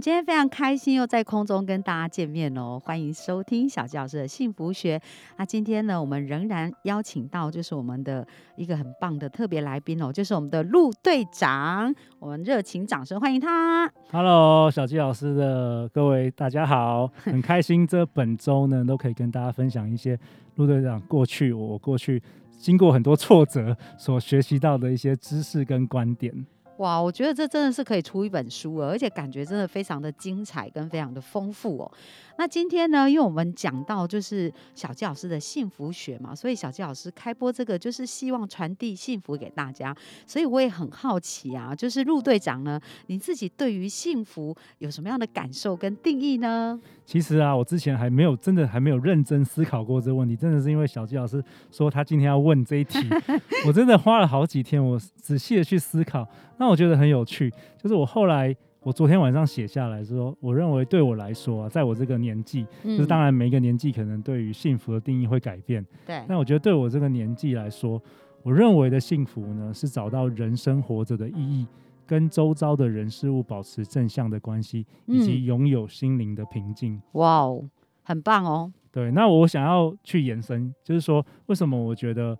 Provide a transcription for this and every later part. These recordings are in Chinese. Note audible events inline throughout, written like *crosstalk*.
们今天非常开心，又在空中跟大家见面哦！欢迎收听小纪老师的幸福学。那今天呢，我们仍然邀请到就是我们的一个很棒的特别来宾哦，就是我们的陆队长。我们热情掌声欢迎他。Hello，小纪老师的各位大家好，*laughs* 很开心这本周呢都可以跟大家分享一些陆队长过去我过去经过很多挫折所学习到的一些知识跟观点。哇，我觉得这真的是可以出一本书了，而且感觉真的非常的精彩跟非常的丰富哦。那今天呢，因为我们讲到就是小纪老师的幸福学嘛，所以小纪老师开播这个就是希望传递幸福给大家，所以我也很好奇啊，就是陆队长呢，你自己对于幸福有什么样的感受跟定义呢？其实啊，我之前还没有真的还没有认真思考过这个问题，真的是因为小纪老师说他今天要问这一题，*laughs* 我真的花了好几天，我仔细的去思考。那我觉得很有趣，就是我后来我昨天晚上写下来说，我认为对我来说啊，在我这个年纪，就是当然每一个年纪可能对于幸福的定义会改变，对，那我觉得对我这个年纪来说，我认为的幸福呢，是找到人生活着的意义。跟周遭的人事物保持正向的关系，以及拥有心灵的平静。哇哦，很棒哦。对，那我想要去延伸，就是说，为什么我觉得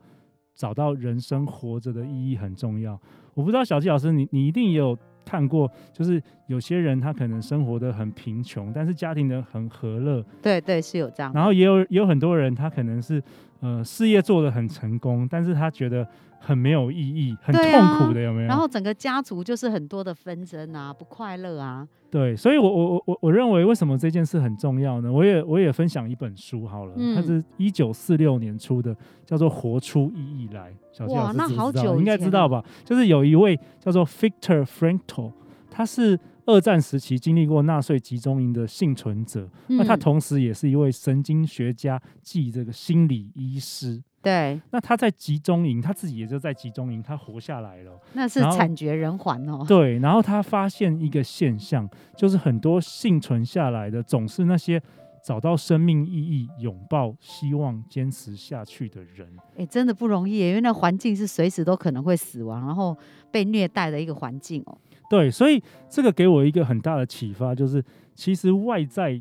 找到人生活着的意义很重要？我不知道小纪老师，你你一定也有看过，就是有些人他可能生活的很贫穷，但是家庭的很和乐，对对，是有这样。然后也有也有很多人，他可能是呃事业做得很成功，但是他觉得很没有意义，很痛苦的，有没有？然后整个家族就是很多的纷争啊，不快乐啊。对，所以我我我我我认为为什么这件事很重要呢？我也我也分享一本书好了，它嗯是一九四六年出的，叫做《活出意义来》。小纪哇那好久应该知道吧？就是有一位叫做 Victor Frankl，他是二战时期经历过纳粹集中营的幸存者，那他嗯同时也是一位神经学家暨这个心理医师。对，那他在集中营，他自己也就在集中营，他活下来了。那是惨绝人寰哦。*laughs* 对，然后他发现一个现象，就是很多幸存下来的，总是那些找到生命意义、拥抱希望、坚持下去的人。哎，真的不容易，因为那环境是随时都可能会死亡，然后被虐待的一个环境哦。对，所以这个给我一个很大的启发，就是其实外在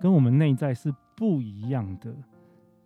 跟我们内在是不一样的。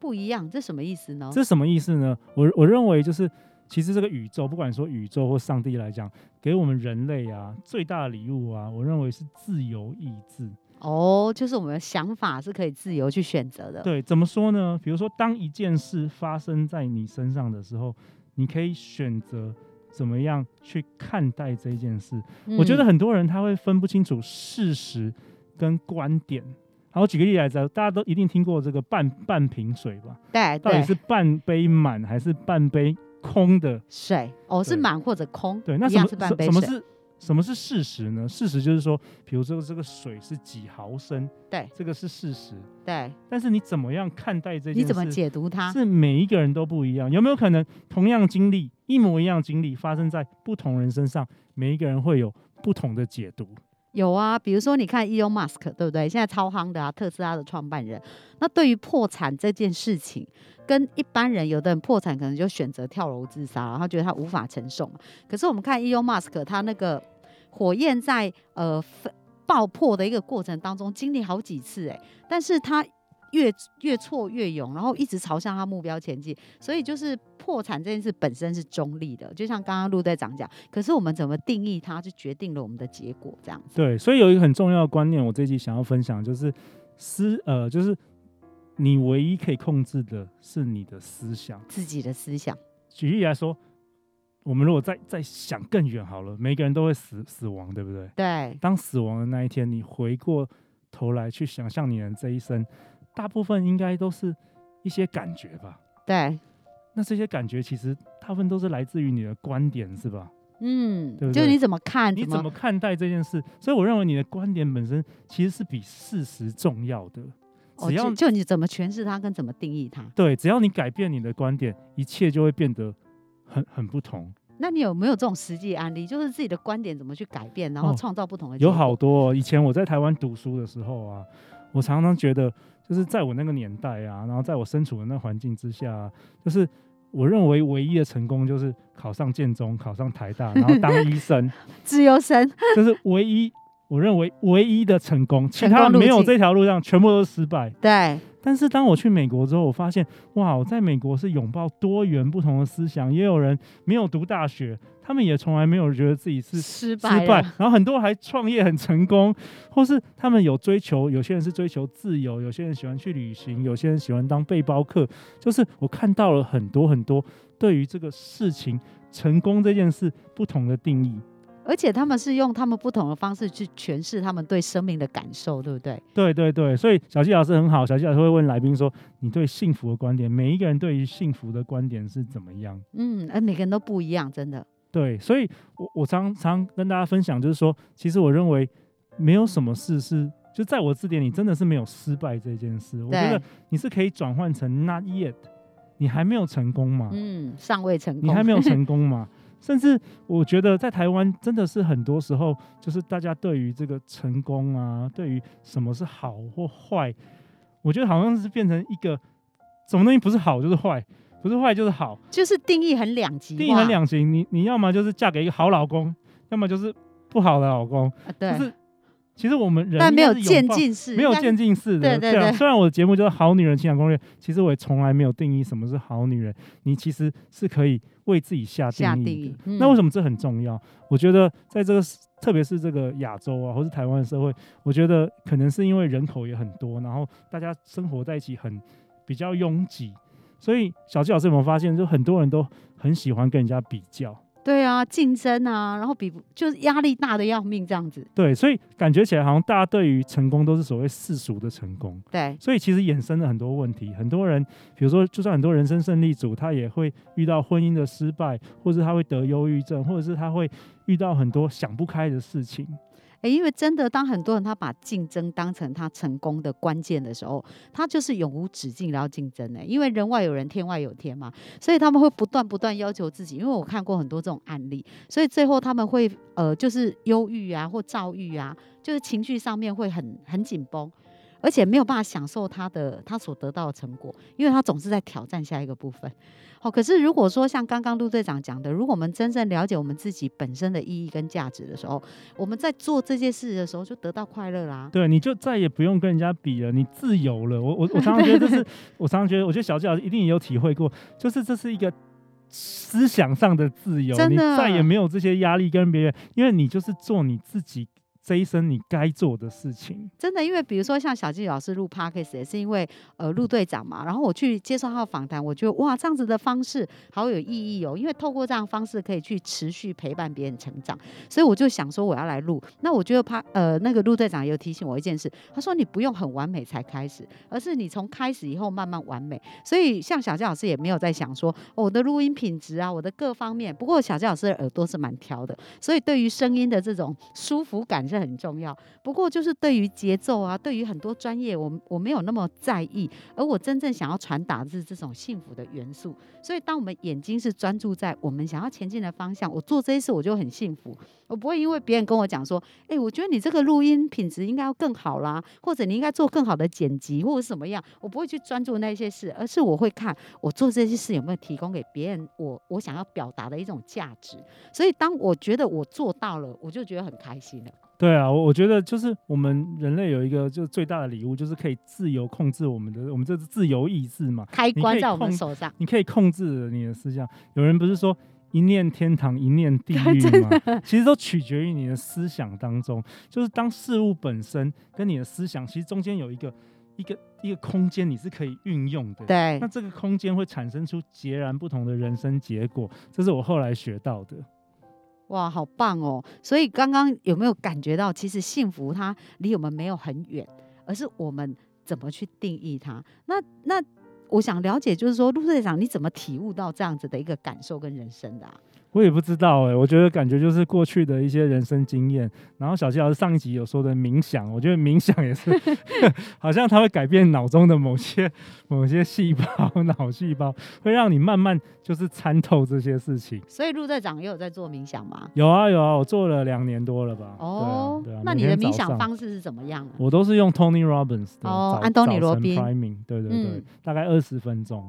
不一样，这什么意思呢？这什么意思呢？我我认为就是，其实这个宇宙，不管说宇宙或上帝来讲，给我们人类啊最大的礼物啊，我认为是自由意志。哦，就是我们的想法是可以自由去选择的。对，怎么说呢？比如说，当一件事发生在你身上的时候，你可以选择怎么样去看待这件事。我觉得嗯很多人他会分不清楚事实跟观点。好，我举个例来讲，大家都一定听过这个半半瓶水吧？对到底是半杯满还是半杯空的？水哦，是满或者空，对，那什么是半杯水。什什么是什么是事实呢？事实就是说，比如说这个水是几毫升，对这个是事实。对，但是你怎么样看待这件事？你怎么解读它？是每一个人都不一样，有没有可能同样经历一模一样经历发生在不同人身上，每一个人会有不同的解读？有啊，比如说你看 Elon Musk 对不对？现在超夯的啊，特斯拉的创办人。那对于破产这件事情，跟一般人，有的人破产可能就选择跳楼自杀，然后觉得他无法承受嘛。可是我们看 Elon Musk，他那个火焰在呃爆破的一个过程当中，经历好几次哎，但是他越越挫越勇，然后一直朝向他目标前进。所以就是破产这件事本身是中立的，就像刚刚陆队长讲，可是我们怎么定义它，就决定了我们的结果，这样子。对，所以有一个很重要的观念，我这一集想要分享，就是思呃，就是你唯一可以控制的是你的思想。自己的思想。举例来说，我们如果再再想更远好了，每个人都会死死亡，对不对？对，当死亡的那一天，你回过头来去想象你的这一生，大部分应该都是一些感觉吧。对，那这些感觉其实大部分都是来自于你的观点，是吧？嗯，对对就是你怎么看，你怎怎么看待这件事？所以我认为你的观点本身其实是比事实重要的。哦只要、就就你怎么诠释它，跟怎么定义它。对，只要你改变你的观点，一切就会变得很很不同。那你有没有这种实际案例，就是自己的观点怎么去改变，然后哦创造不同的、有好。多、哦。以前我在台湾读书的时候啊，我常常觉得，就是在我那个年代啊，然后在我身处的那环境之下、啊，就是我认为唯一的成功就是考上建中、考上台大，然后当医生，*laughs* 自由生，这是唯一我认为唯一的成功，其他没有这条路上全部都是失败。对，但是当我去美国之后，我发现哇，我在美国是拥抱多元不同的思想，也有人没有读大学，他们也从来没有觉得自己是失失败失，，败然后很多还创业很成功，或是他们有追求，有些人是追求自由，有些人喜欢去旅行，有些人喜欢当背包客，就是我看到了很多很多对于这个事情成功这件事不同的定义。而且他们是用他们不同的方式去诠释他们对生命的感受，对不对？对对对，所以小纪老师很好，小纪老师会问来宾说：“你对幸福的观点，每一个人对于幸福的观点是怎么样嗯，而每个人都不一样，真的。？”对，所以我我常常跟大家分享，就是说，其实我认为没有什么事是就在我字典里真的是没有失败这件事。我觉得，你是可以转换成 not yet，你还没有成功嘛？嗯，尚未成功，你还没有成功嘛？*laughs* 甚至我觉得在台湾真的是很多时候，就是大家对于这个成功啊，对于什么是好或坏，我觉得好像是变成一个什么东西不是好就是坏，不是坏就是好，就是定义很两极，定义很两极。你你要么就是嫁给一个好老公，要么就是不好的老公。啊，对，就是其实我们人但没有渐进式，没有渐进式的，啊。对对对虽然我的节目叫《好女人情感攻略》，其实我也从来没有定义什么是好女人。你其实是可以为自己下定义的。定义嗯那为什么这很重要？我觉得在这个，特别是这个亚洲啊，或是台湾的社会，我觉得可能是因为人口也很多，然后大家生活在一起很比较拥挤，所以小纪老师有没有发现，就很多人都很喜欢跟人家比较。对啊，竞争啊，然后比不就是压力大的要命这样子，对，所以感觉起来好像大家对于成功都是所谓世俗的成功。对，所以其实衍生了很多问题。很多人，比如说，就算很多人生胜利组，他也会遇到婚姻的失败，或者他会得忧郁症，或者是他会遇到很多想不开的事情。因为真的，当很多人他把竞争当成他成功的关键的时候，他就是永无止境然后竞争呢。因为人外有人，天外有天嘛，所以他们会不断不断要求自己。因为我看过很多这种案例，所以最后他们会呃，就是忧郁啊，或躁郁啊，就是情绪上面会很很紧绷，而且没有办法享受他的他所得到的成果，因为他总是在挑战下一个部分。*laughs* 好，可是如果说像刚刚陆队长讲的，如果我们真正了解我们自己本身的意义跟价值的时候，我们在做这件事的时候就得到快乐啦。对，你就再也不用跟人家比了，你自由了。我我 *laughs* 我常常觉得这是，我常常觉得，我觉得小纪老师一定也有体会过，就是这是一个思想上的自由，你再也没有这些压力跟别人，因为你就是做你自己这一生你该做的事情。真的，因为比如说像小纪老师录 podcast 也是因为呃陆队长嘛，然后我去接受他的访谈，我觉得哇这样子的方式好有意义哦，因为透过这样方式可以去持续陪伴别人成长，所以我就想说我要来录。那我觉得他呃那个陆队长也有提醒我一件事，他说你不用很完美才开始，而是你从开始以后慢慢完美。所以像小纪老师也没有在想说、哦我的录音品质啊，我的各方面。不过小纪老师的耳朵是蛮挑的，所以对于声音的这种舒服感是很重要。不过就是对于节奏啊，对于很多专业，我我没有那么在意，而我真正想要传达的是这种幸福的元素。所以，当我们眼睛是专注在我们想要前进的方向，我做这些事我就很幸福。我不会因为别人跟我讲说，哎、我觉得你这个录音品质应该要更好啦，或者你应该做更好的剪辑，或者什么样，我不会去专注那些事，而是我会看我做这些事有没有提供给别人我我想要表达的一种价值。所以，当我觉得我做到了，我就觉得很开心了。对啊，我我觉得就是我们人类有一个就是最大的礼物，就是可以自由控制我们的，我们这是自由意志嘛。开关在我们控手上，你可以控制你的思想。有人不是说一念天堂，一念地 *laughs* 狱吗？其实都取决于你的思想当中。就是当事物本身跟你的思想，其实中间有一个一个一个空间，你是可以运用的。对那，这个空间会产生出截然不同的人生结果，这是我后来学到的。哇，好棒哦！所以刚刚有没有感觉到，其实幸福它离我们没有很远，而是我们怎么去定义它？那那我想了解，就是说，陆队长你怎么体悟到这样子的一个感受跟人生的、啊？我也不知道哎、我觉得感觉就是过去的一些人生经验。然后小七老师上一集有说的冥想，我觉得冥想也是，*laughs* 好像它会改变脑中的某些某些细胞、脑细胞，会让你慢慢就是参透这些事情。所以陆队长也有在做冥想吗？有啊有啊，我做了两年多了吧？哦，对啊，对啊那你的冥想方式是怎么样呢？我都是用 Tony Robbins 的哦安东尼罗宾对对对，嗯大概二十分钟。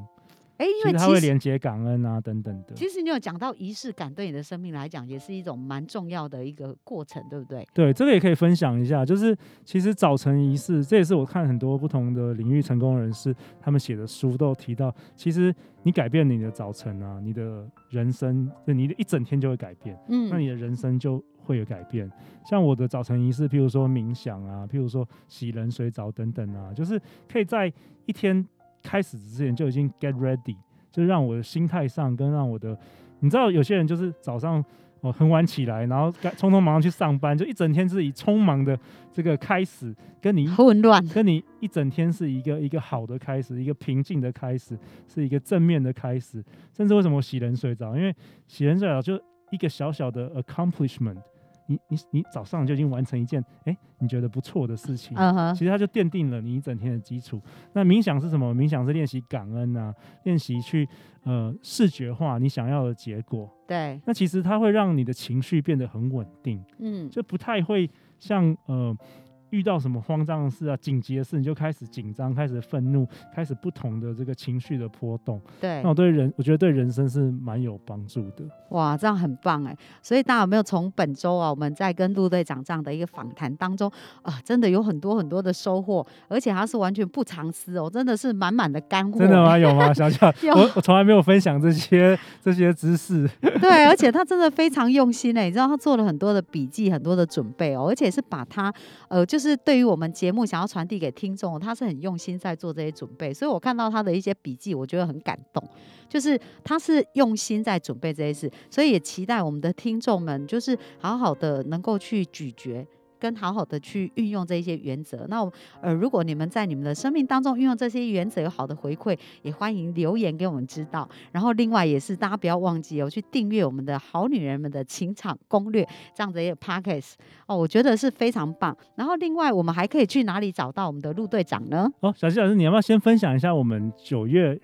哎，因其实它会连接感恩啊等等的。其实你有讲到仪式感，对你的生命来讲也是一种蛮重要的一个过程，对不对？对，这个也可以分享一下，就是其实早晨仪式，这也是我看很多不同的领域成功人士他们写的书都有提到，其实你改变你的早晨啊，你的人生，就你的一整天就会改变，嗯，那你的人生就会有改变。像我的早晨仪式，譬如说冥想啊，譬如说洗冷水澡等等啊，就是可以在一天开始之前就已经 get ready，就让我的心态上跟让我的，你知道有些人就是早上哦很晚起来，然后赶匆匆忙忙去上班，就一整天是以匆忙的这个开始，跟你混乱，跟你一整天是一个一个好的开始，一个平静的开始，是一个正面的开始。甚至为什么洗冷水澡？因为洗冷水澡就一个小小的 accomplishment，你你你早上就已经完成一件哎、你觉得不错的事情。其实它就奠定了你一整天的基础。那冥想是什么？冥想是练习感恩啊，练习去呃视觉化你想要的结果。对，那其实它会让你的情绪变得很稳定。嗯，就不太会像呃遇到什么慌张的事啊、紧急的事，你就开始紧张、开始愤怒、开始不同的这个情绪的波动。对那，我对人，我觉得对人生是蛮有帮助的。哇，这样很棒哎！所以大家有没有从本周啊，我们在跟陆队长这样的一个访谈当中啊，真的有很多很多的收获，而且他是完全不藏私哦，真的是满满的干货。*laughs* 真的吗？有吗？小小，*laughs* 我我从来没有分享这些这些知识。对，而且他真的非常用心欸诶，你知道他做了很多的笔记，很多的准备哦，而且是把他呃，就就是对于我们节目想要传递给听众，他是很用心在做这些准备，所以我看到他的一些笔记，我觉得很感动，就是他是用心在准备这些事，所以也期待我们的听众们就是好好的能够去咀嚼。跟好好的去运用这些原则。那我呃，如果你们在你们的生命当中运用这些原则有好的回馈，也欢迎留言给我们知道。然后另外也是大家不要忘记哦，去订阅我们的好女人们的情场攻略这样子一个 podcast 哦，我觉得是非常棒。然后另外我们还可以去哪里找到我们的陆队长呢？哦，小七老师，你要不要先分享一下我们九月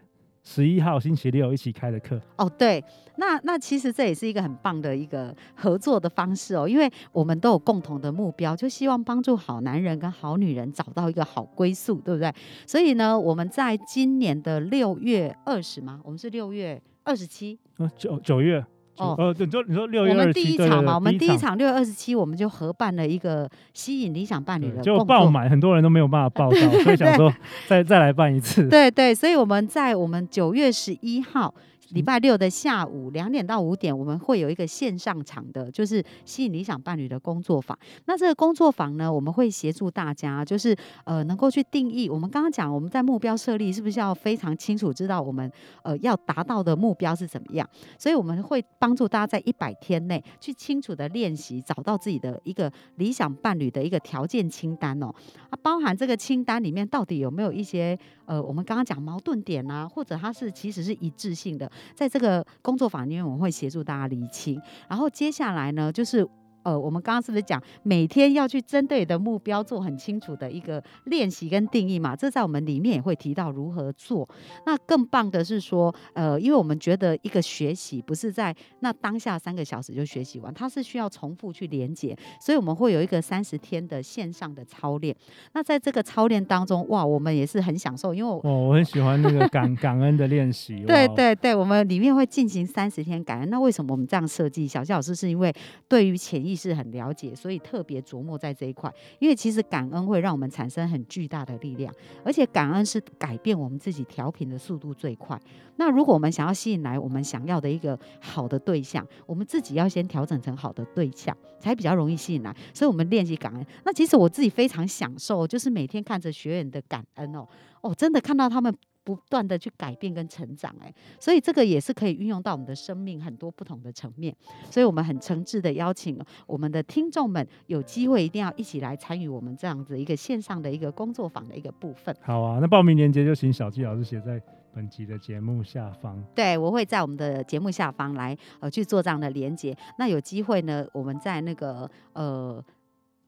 十一号星期六一起开的课？哦，对，那那其实这也是一个很棒的一个合作的方式哦，因为我们都有共同的目标，就希望帮助好男人跟好女人找到一个好归宿，对不对？所以呢，我们在今年的六月二十嘛，我们是六月二十七，啊，九九月。九哦呃，对，你说你说六月二十七，们第一场嘛，我们第一场场六月二十七，我们就合办了一个吸引理想伴侣的工作。结果爆满，很多人都没有办法报 *laughs* 到，所以想说再再来办一次。对对，所以我们在我们九月十一号礼拜六的下午两点到五点，我们会有一个线上场的，就是吸引理想伴侣的工作坊。那这个工作坊呢，我们会协助大家，就是呃能够去定义。我们刚刚讲，我们在目标设立是不是要非常清楚知道我们呃要达到的目标是怎么样？所以我们会帮助大家在一百天内去清楚的练习，找到自己的一个理想伴侣的一个条件清单哦。啊，包含这个清单里面到底有没有一些呃，我们刚刚讲矛盾点啊，或者它是其实是一致性的，在这个工作坊里面，我们会协助大家厘清。然后接下来呢，就是。呃，我们刚刚是不是讲每天要去针对的目标做很清楚的一个练习跟定义嘛？这在我们里面也会提到如何做。那更棒的是说，呃，因为我们觉得一个学习不是在那当下三个小时就学习完，它是需要重复去连接，所以我们会有一个三十天的线上的操练。那在这个操练当中，哇，我们也是很享受，因为我哦，我很喜欢那个感感恩的练习。*laughs* 对对对，我们里面会进行三十天感恩。那为什么我们这样设计？小谢老师是因为对于潜意识很了解，所以特别琢磨在这一块。因为其实感恩会让我们产生很巨大的力量，而且感恩是改变我们自己调频的速度最快。那如果我们想要吸引来我们想要的一个好的对象，我们自己要先调整成好的对象，才比较容易吸引来。所以我们练习感恩。那其实我自己非常享受，就是每天看着学员的感恩哦，哦，真的看到他们。不断的去改变跟成长，哎，所以这个也是可以运用到我们的生命很多不同的层面。所以我们很诚挚的邀请我们的听众们有机会一定要一起来参与我们这样子一个线上的一个工作坊的一个部分。好啊，那报名链接就请小纪老师写在本集的节目下方。对，我会在我们的节目下方来呃去做这样的连接。那有机会呢，我们在那个呃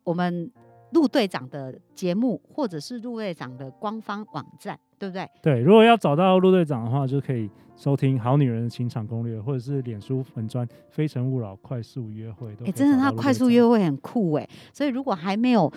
我们陆队长的节目，或者是陆队长的官方网站，对不对？对，如果要找到陆队长的话，就可以收听《好女人的情场攻略》，或者是脸书粉砖《非诚勿扰》快速约会。哎，真的，他快速约会很酷哎，所以如果还没有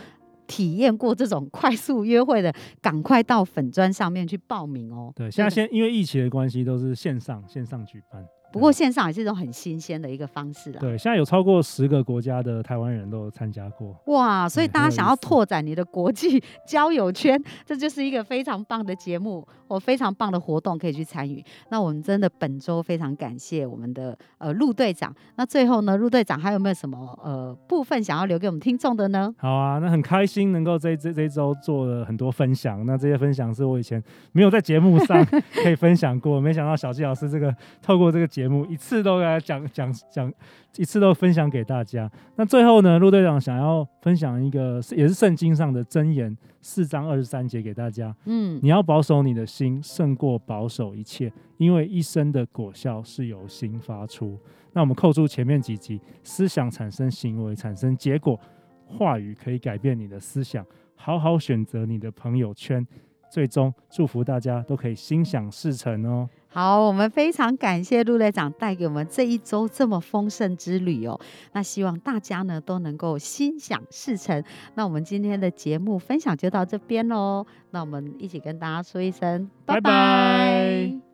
体验过这种快速约会的，赶快到粉砖上面去报名哦。对，现在先因为疫情的关系，都是线上线上举办。不过线上也是一种很新鲜的一个方式啦。对，现在有超过十个国家的台湾人都有参加过。哇，所以大家想要拓展你的国际 *laughs* 交友圈，这就是一个非常棒的节目，或非常棒的活动可以去参与。那我们真的本周非常感谢我们的呃陆队长。那最后呢，陆队长还有没有什么呃部分想要留给我们听众的呢？好啊，那很开心能够这这这周做了很多分享。那这些分享是我以前没有在节目上 *laughs* 可以分享过，没想到小纪老师这个透过这个节。节目一次都来讲讲讲，一次都分享给大家。那最后呢，陆队长想要分享一个也是圣经上的箴言，四章二十三节给大家。嗯，你要保守你的心，胜过保守一切，因为一生的果效是由心发出。那我们扣住前面几集，思想产生行为，产生结果，话语可以改变你的思想。好好选择你的朋友圈，最终祝福大家都可以心想事成哦。好，我们非常感谢陆队长带给我们这一周这么丰盛之旅哦。那希望大家呢都能够心想事成。那我们今天的节目分享就到这边喽。那我们一起跟大家说一声拜拜。